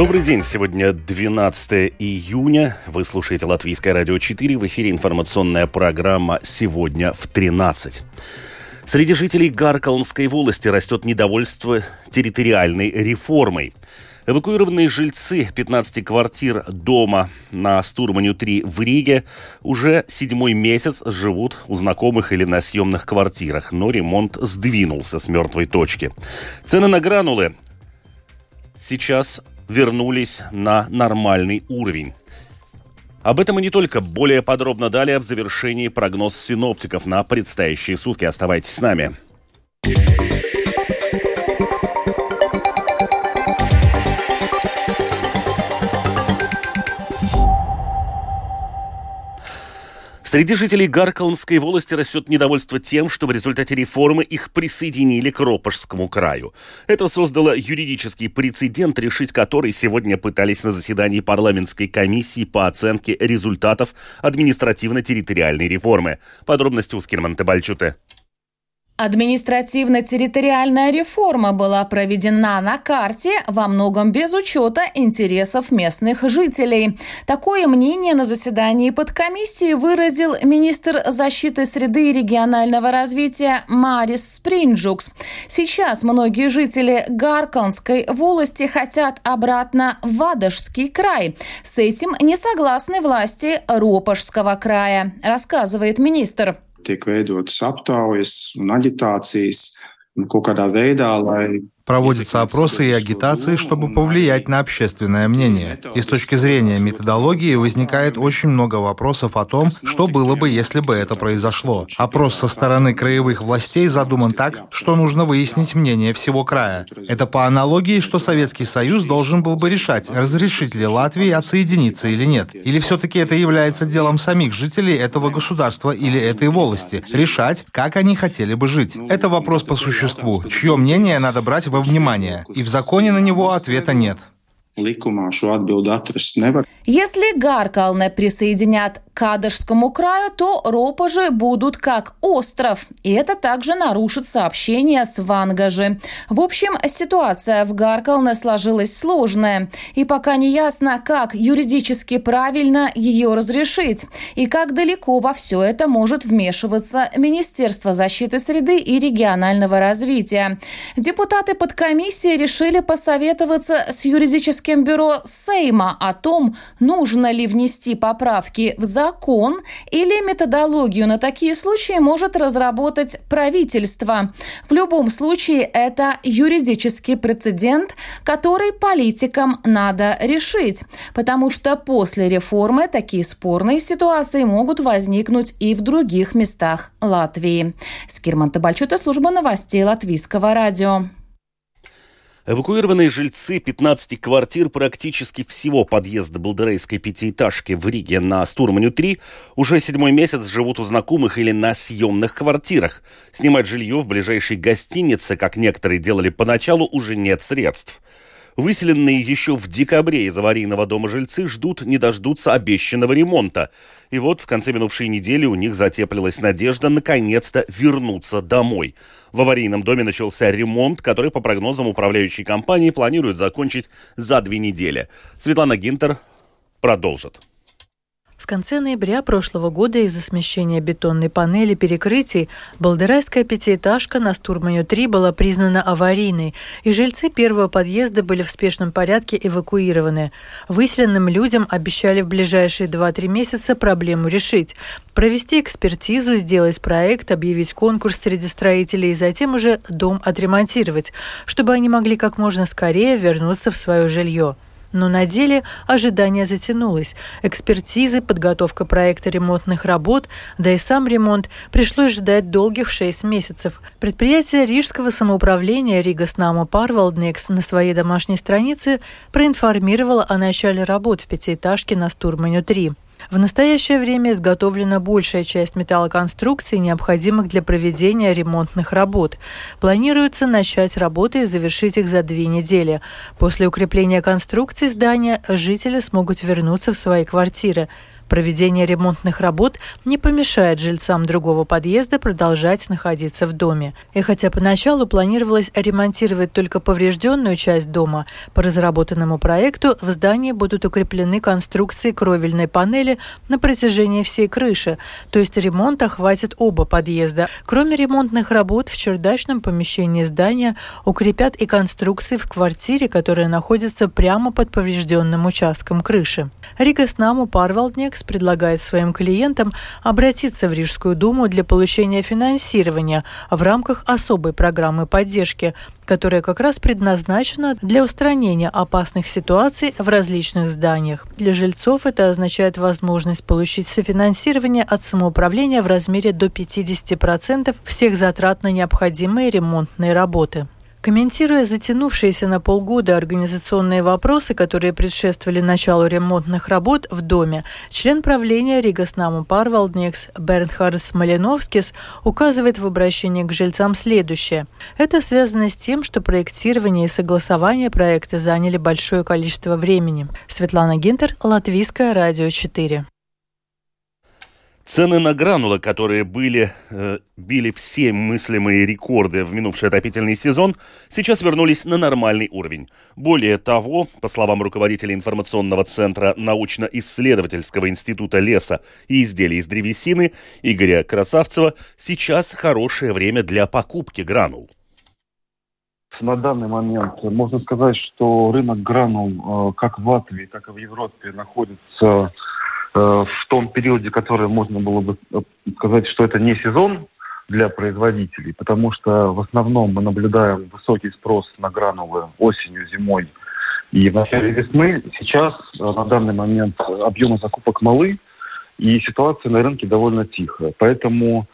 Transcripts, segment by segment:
Добрый день. Сегодня 12 июня. Вы слушаете Латвийское радио 4. В эфире информационная программа «Сегодня в 13». Среди жителей Гаркалнской волости растет недовольство территориальной реформой. Эвакуированные жильцы 15 квартир дома на Стурманю 3 в Риге уже седьмой месяц живут у знакомых или на съемных квартирах, но ремонт сдвинулся с мертвой точки. Цены на гранулы сейчас вернулись на нормальный уровень. Об этом и не только. Более подробно далее в завершении прогноз синоптиков на предстоящие сутки. Оставайтесь с нами. Среди жителей Гаркалнской волости растет недовольство тем, что в результате реформы их присоединили к Ропожскому краю. Это создало юридический прецедент, решить который сегодня пытались на заседании парламентской комиссии по оценке результатов административно-территориальной реформы. Подробности у Скирман Тебальчуте. Административно-территориальная реформа была проведена на карте во многом без учета интересов местных жителей. Такое мнение на заседании подкомиссии выразил министр защиты среды и регионального развития Марис Спринджукс. Сейчас многие жители Гарканской волости хотят обратно в Вадожский край. С этим не согласны власти Ропожского края, рассказывает министр tiek veidotas aptaujas un aģitācijas un kaut kādā veidā, lai Проводятся опросы и агитации, чтобы повлиять на общественное мнение. И с точки зрения методологии возникает очень много вопросов о том, что было бы, если бы это произошло. Опрос со стороны краевых властей задуман так, что нужно выяснить мнение всего края. Это по аналогии, что Советский Союз должен был бы решать, разрешить ли Латвии отсоединиться или нет. Или все-таки это является делом самих жителей этого государства или этой волости, решать, как они хотели бы жить. Это вопрос по существу, чье мнение надо брать во внимание, и в законе на него ответа нет. Если Гаркалне присоединят Кадышскому краю, то Ропожи будут как остров. И это также нарушит сообщение с Вангажи. В общем, ситуация в Гаркалне сложилась сложная. И пока не ясно, как юридически правильно ее разрешить. И как далеко во все это может вмешиваться Министерство защиты среды и регионального развития. Депутаты подкомиссии решили посоветоваться с юридическим бюро Сейма о том, нужно ли внести поправки в закон или методологию на такие случаи может разработать правительство. В любом случае это юридический прецедент, который политикам надо решить, потому что после реформы такие спорные ситуации могут возникнуть и в других местах Латвии. Скирман Табальчута, служба новостей Латвийского радио. Эвакуированные жильцы 15 квартир практически всего подъезда Балдерейской пятиэтажки в Риге на Стурманю-3 уже седьмой месяц живут у знакомых или на съемных квартирах. Снимать жилье в ближайшей гостинице, как некоторые делали поначалу, уже нет средств. Выселенные еще в декабре из аварийного дома жильцы ждут не дождутся обещанного ремонта. И вот в конце минувшей недели у них затеплилась надежда наконец-то вернуться домой. В аварийном доме начался ремонт, который, по прогнозам управляющей компании, планируют закончить за две недели. Светлана Гинтер продолжит. В конце ноября прошлого года из-за смещения бетонной панели перекрытий Балдерайская пятиэтажка на Стурманю-3 была признана аварийной, и жильцы первого подъезда были в спешном порядке эвакуированы. Выселенным людям обещали в ближайшие 2-3 месяца проблему решить. Провести экспертизу, сделать проект, объявить конкурс среди строителей и затем уже дом отремонтировать, чтобы они могли как можно скорее вернуться в свое жилье. Но на деле ожидание затянулось. Экспертизы, подготовка проекта ремонтных работ, да и сам ремонт пришлось ждать долгих шесть месяцев. Предприятие Рижского самоуправления Рига Снама Парвалднекс на своей домашней странице проинформировало о начале работ в пятиэтажке на Стурманю-3. В настоящее время изготовлена большая часть металлоконструкций, необходимых для проведения ремонтных работ. Планируется начать работы и завершить их за две недели. После укрепления конструкций здания жители смогут вернуться в свои квартиры. Проведение ремонтных работ не помешает жильцам другого подъезда продолжать находиться в доме. И хотя поначалу планировалось ремонтировать только поврежденную часть дома, по разработанному проекту в здании будут укреплены конструкции кровельной панели на протяжении всей крыши, то есть ремонт охватит оба подъезда. Кроме ремонтных работ в чердачном помещении здания укрепят и конструкции в квартире, которая находится прямо под поврежденным участком крыши. Рига Снаму Парвалднекс предлагает своим клиентам обратиться в Рижскую думу для получения финансирования в рамках особой программы поддержки, которая как раз предназначена для устранения опасных ситуаций в различных зданиях. Для жильцов это означает возможность получить софинансирование от самоуправления в размере до 50% всех затрат на необходимые ремонтные работы. Комментируя затянувшиеся на полгода организационные вопросы, которые предшествовали началу ремонтных работ в доме, член правления Ригаснаmu Парвалдникс Бернхардс Малиновскис указывает в обращении к жильцам следующее. Это связано с тем, что проектирование и согласование проекта заняли большое количество времени. Светлана Гинтер, Латвийское радио 4. Цены на гранулы, которые были, э, били все мыслимые рекорды в минувший отопительный сезон, сейчас вернулись на нормальный уровень. Более того, по словам руководителя информационного центра научно-исследовательского института леса и изделий из древесины Игоря Красавцева, сейчас хорошее время для покупки гранул. На данный момент можно сказать, что рынок гранул э, как в Латвии, так и в Европе находится в том периоде, который можно было бы э, сказать, что это не сезон для производителей, потому что в основном мы наблюдаем высокий спрос на гранулы осенью, зимой и в начале весны. Сейчас э, на данный момент объемы закупок малы, и ситуация на рынке довольно тихая. Поэтому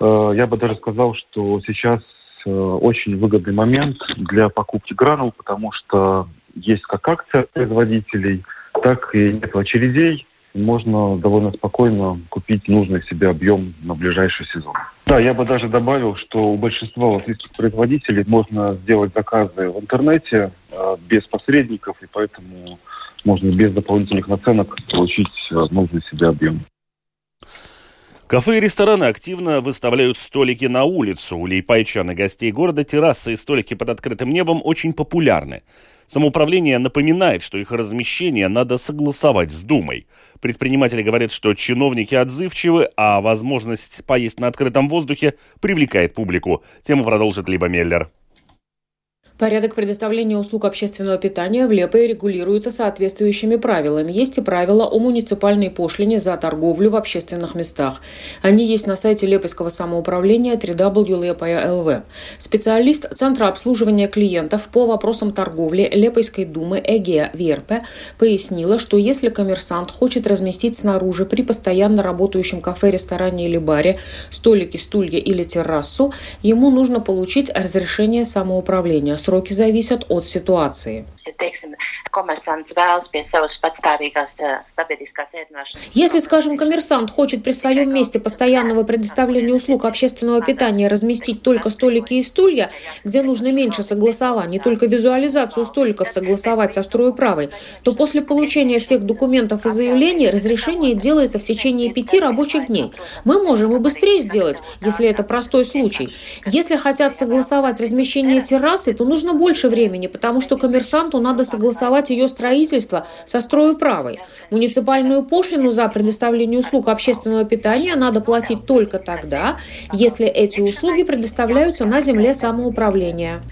э, я бы даже сказал, что сейчас э, очень выгодный момент для покупки гранул, потому что есть как акция производителей, так и нет очередей можно довольно спокойно купить нужный себе объем на ближайший сезон. Да, я бы даже добавил, что у большинства латвийских производителей можно сделать заказы в интернете э, без посредников, и поэтому можно без дополнительных наценок получить э, нужный себе объем. Кафе и рестораны активно выставляют столики на улицу. У лейпайчан и гостей города террасы и столики под открытым небом очень популярны. Самоуправление напоминает, что их размещение надо согласовать с Думой. Предприниматели говорят, что чиновники отзывчивы, а возможность поесть на открытом воздухе привлекает публику. Тему продолжит Либо Меллер. Порядок предоставления услуг общественного питания в Лепе регулируется соответствующими правилами. Есть и правила о муниципальной пошлине за торговлю в общественных местах. Они есть на сайте Лепойского самоуправления www.lepoya.lv. Специалист Центра обслуживания клиентов по вопросам торговли Лепойской думы Эгея Верпе пояснила, что если коммерсант хочет разместить снаружи при постоянно работающем кафе, ресторане или баре столики, стулья или террасу, ему нужно получить разрешение самоуправления сроки зависят от ситуации. Если, скажем, коммерсант хочет при своем месте постоянного предоставления услуг общественного питания разместить только столики и стулья, где нужно меньше согласований, только визуализацию столиков согласовать со строеправой, то после получения всех документов и заявлений разрешение делается в течение пяти рабочих дней. Мы можем и быстрее сделать, если это простой случай. Если хотят согласовать размещение террасы, то нужно больше времени, потому что коммерсанту надо согласовать ее строительство со строеправой. Муниципальную пошлину за предоставление услуг общественного питания надо платить только тогда, если эти услуги предоставляются на земле самоуправления.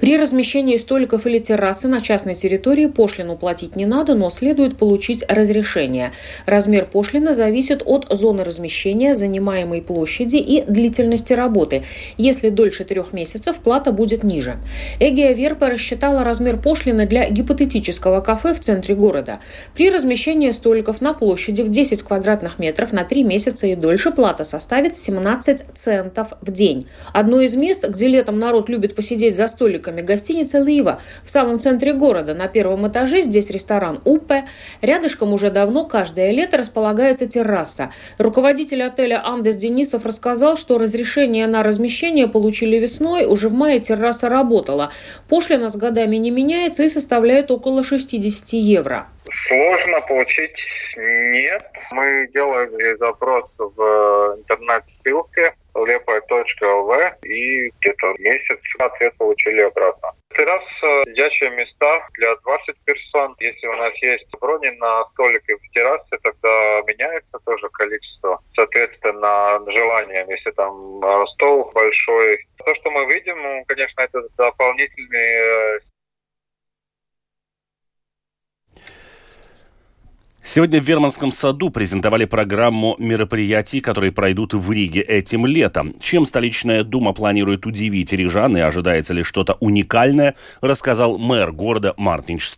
При размещении столиков или террасы на частной территории пошлину платить не надо, но следует получить разрешение. Размер пошлины зависит от зоны размещения, занимаемой площади и длительности работы. Если дольше трех месяцев, плата будет ниже. Эгия Верпа рассчитала размер пошлины для гипотетического кафе в центре города. При размещении столиков на площади в 10 квадратных метров на 3 месяца и дольше плата составит 17 центов в день. Одно из мест, где летом народ любит посидеть за столиком столиками гостиница «Лива» в самом центре города. На первом этаже здесь ресторан «Упе». Рядышком уже давно каждое лето располагается терраса. Руководитель отеля Андес Денисов рассказал, что разрешение на размещение получили весной, уже в мае терраса работала. Пошлина с годами не меняется и составляет около 60 евро. Сложно получить нет. Мы делали запрос в интернет-ссылке лепая.лв и где-то месяц ответ получили обратно. Террас сидячие места для 20 персон. Если у нас есть брони на столике в террасе, тогда меняется тоже количество. Соответственно, желанием, если там э, стол большой. То, что мы видим, конечно, это дополнительные э, Сегодня в Верманском саду презентовали программу мероприятий, которые пройдут в Риге этим летом. Чем столичная дума планирует удивить рижан и ожидается ли что-то уникальное, рассказал мэр города Мартинч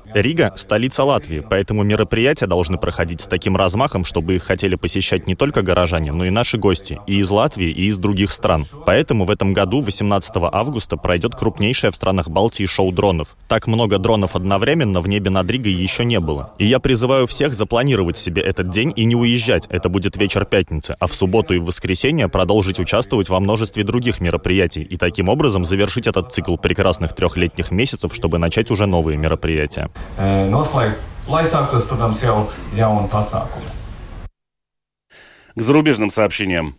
Стакис. Рига – столица Латвии, поэтому мероприятия должны проходить с таким размахом, чтобы их хотели посещать не только горожане, но и наши гости, и из Латвии, и из других стран. Поэтому в этом году, 18 августа, пройдет крупнейшее в странах Балтии шоу дронов. Так много дронов одновременно в небе над Ригой еще не было. И я призываю всех запланировать себе этот день и не уезжать, это будет вечер пятницы, а в субботу и в воскресенье продолжить участвовать во множестве других мероприятий и таким образом завершить этот цикл прекрасных прекрасных трехлетних месяцев, чтобы начать уже новые мероприятия. К зарубежным сообщениям.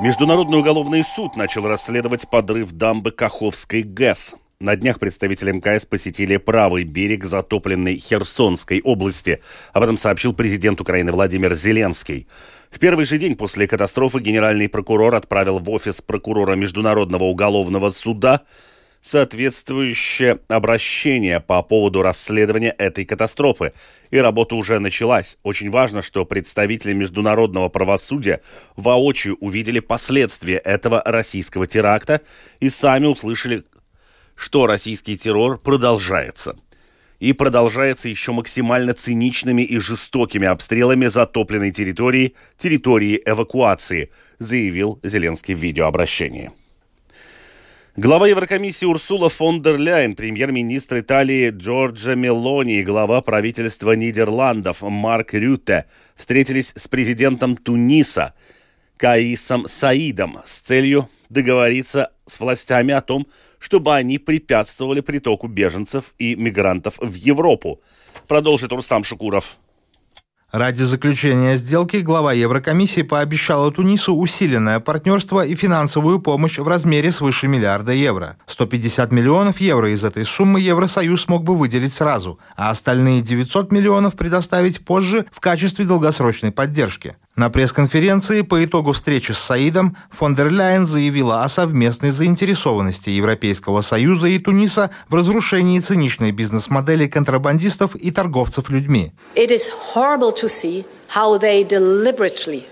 Международный уголовный суд начал расследовать подрыв дамбы Каховской ГЭС. На днях представители МКС посетили правый берег затопленной Херсонской области. Об этом сообщил президент Украины Владимир Зеленский. В первый же день после катастрофы генеральный прокурор отправил в офис прокурора Международного уголовного суда соответствующее обращение по поводу расследования этой катастрофы. И работа уже началась. Очень важно, что представители международного правосудия воочию увидели последствия этого российского теракта и сами услышали, что российский террор продолжается и продолжается еще максимально циничными и жестокими обстрелами затопленной территории, территории эвакуации, заявил Зеленский в видеообращении. Глава Еврокомиссии Урсула фон дер Ляйен, премьер-министр Италии Джорджа Мелони и глава правительства Нидерландов Марк Рютте встретились с президентом Туниса Каисом Саидом с целью договориться с властями о том, чтобы они препятствовали притоку беженцев и мигрантов в Европу. Продолжит Рустам Шукуров. Ради заключения сделки глава Еврокомиссии пообещала Тунису усиленное партнерство и финансовую помощь в размере свыше миллиарда евро. 150 миллионов евро из этой суммы Евросоюз мог бы выделить сразу, а остальные 900 миллионов предоставить позже в качестве долгосрочной поддержки. На пресс-конференции по итогу встречи с Саидом фон дер Ляйен заявила о совместной заинтересованности Европейского Союза и Туниса в разрушении циничной бизнес-модели контрабандистов и торговцев людьми. It is horrible to see how they deliberately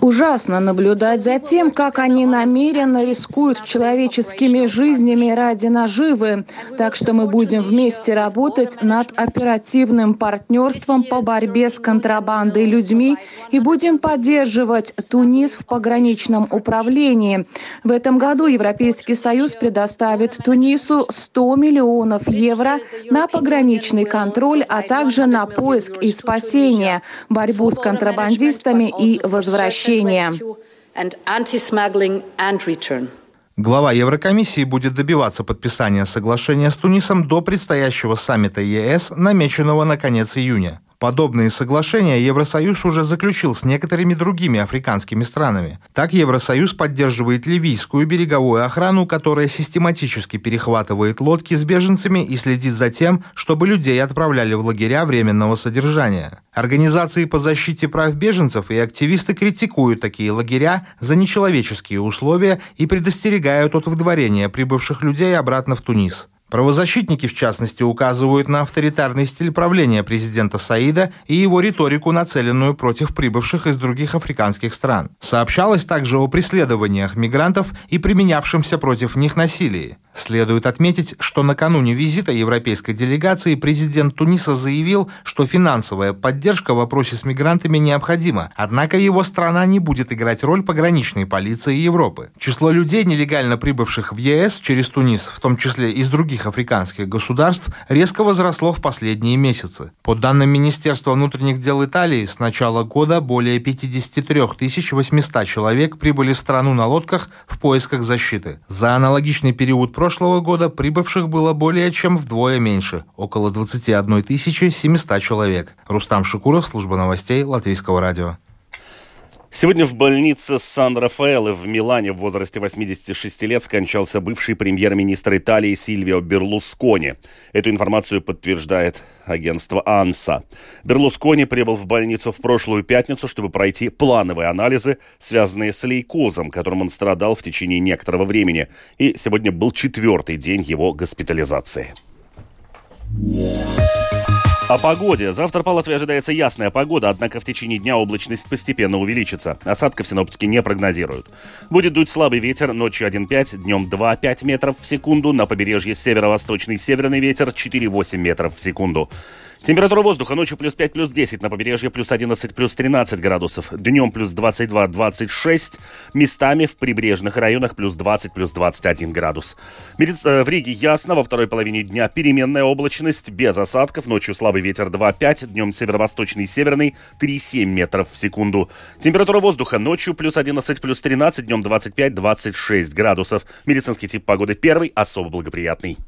Ужасно наблюдать за тем, как они намеренно рискуют человеческими жизнями ради наживы. Так что мы будем вместе работать над оперативным партнерством по борьбе с контрабандой людьми и будем поддерживать Тунис в пограничном управлении. В этом году Европейский Союз предоставит Тунису 100 миллионов евро на пограничный контроль, а также на поиск и спасение, борьбу борьбу с контрабандистами и возвращение. Глава Еврокомиссии будет добиваться подписания соглашения с Тунисом до предстоящего саммита ЕС, намеченного на конец июня. Подобные соглашения Евросоюз уже заключил с некоторыми другими африканскими странами. Так Евросоюз поддерживает ливийскую береговую охрану, которая систематически перехватывает лодки с беженцами и следит за тем, чтобы людей отправляли в лагеря временного содержания. Организации по защите прав беженцев и активисты критикуют такие лагеря за нечеловеческие условия и предостерегают от выдворения прибывших людей обратно в Тунис. Правозащитники, в частности, указывают на авторитарный стиль правления президента Саида и его риторику, нацеленную против прибывших из других африканских стран. Сообщалось также о преследованиях мигрантов и применявшемся против них насилии. Следует отметить, что накануне визита европейской делегации президент Туниса заявил, что финансовая поддержка в вопросе с мигрантами необходима, однако его страна не будет играть роль пограничной полиции Европы. Число людей, нелегально прибывших в ЕС через Тунис, в том числе из других африканских государств, резко возросло в последние месяцы. По данным Министерства внутренних дел Италии, с начала года более 53 800 человек прибыли в страну на лодках в поисках защиты. За аналогичный период прошлого года прибывших было более чем вдвое меньше – около 21 700 человек. Рустам Шукуров, служба новостей Латвийского радио. Сегодня в больнице Сан-Рафаэле в Милане в возрасте 86 лет скончался бывший премьер-министр Италии Сильвио Берлускони. Эту информацию подтверждает агентство АНСА. Берлускони прибыл в больницу в прошлую пятницу, чтобы пройти плановые анализы, связанные с лейкозом, которым он страдал в течение некоторого времени. И сегодня был четвертый день его госпитализации. О погоде. Завтра по Латвии ожидается ясная погода, однако в течение дня облачность постепенно увеличится. Осадков синоптики не прогнозируют. Будет дуть слабый ветер, ночью 1,5, днем 2,5 метров в секунду. На побережье северо-восточный северный ветер 4,8 метров в секунду. Температура воздуха ночью плюс 5, плюс 10, на побережье плюс 11, плюс 13 градусов. Днем плюс 22, 26. Местами в прибрежных районах плюс 20, плюс 21 градус. Э, в Риге ясно, во второй половине дня переменная облачность, без осадков. Ночью слабый ветер 2,5, днем северо-восточный и северный 3,7 метров в секунду. Температура воздуха ночью плюс 11, плюс 13, днем 25, 26 градусов. Медицинский тип погоды первый, особо благоприятный.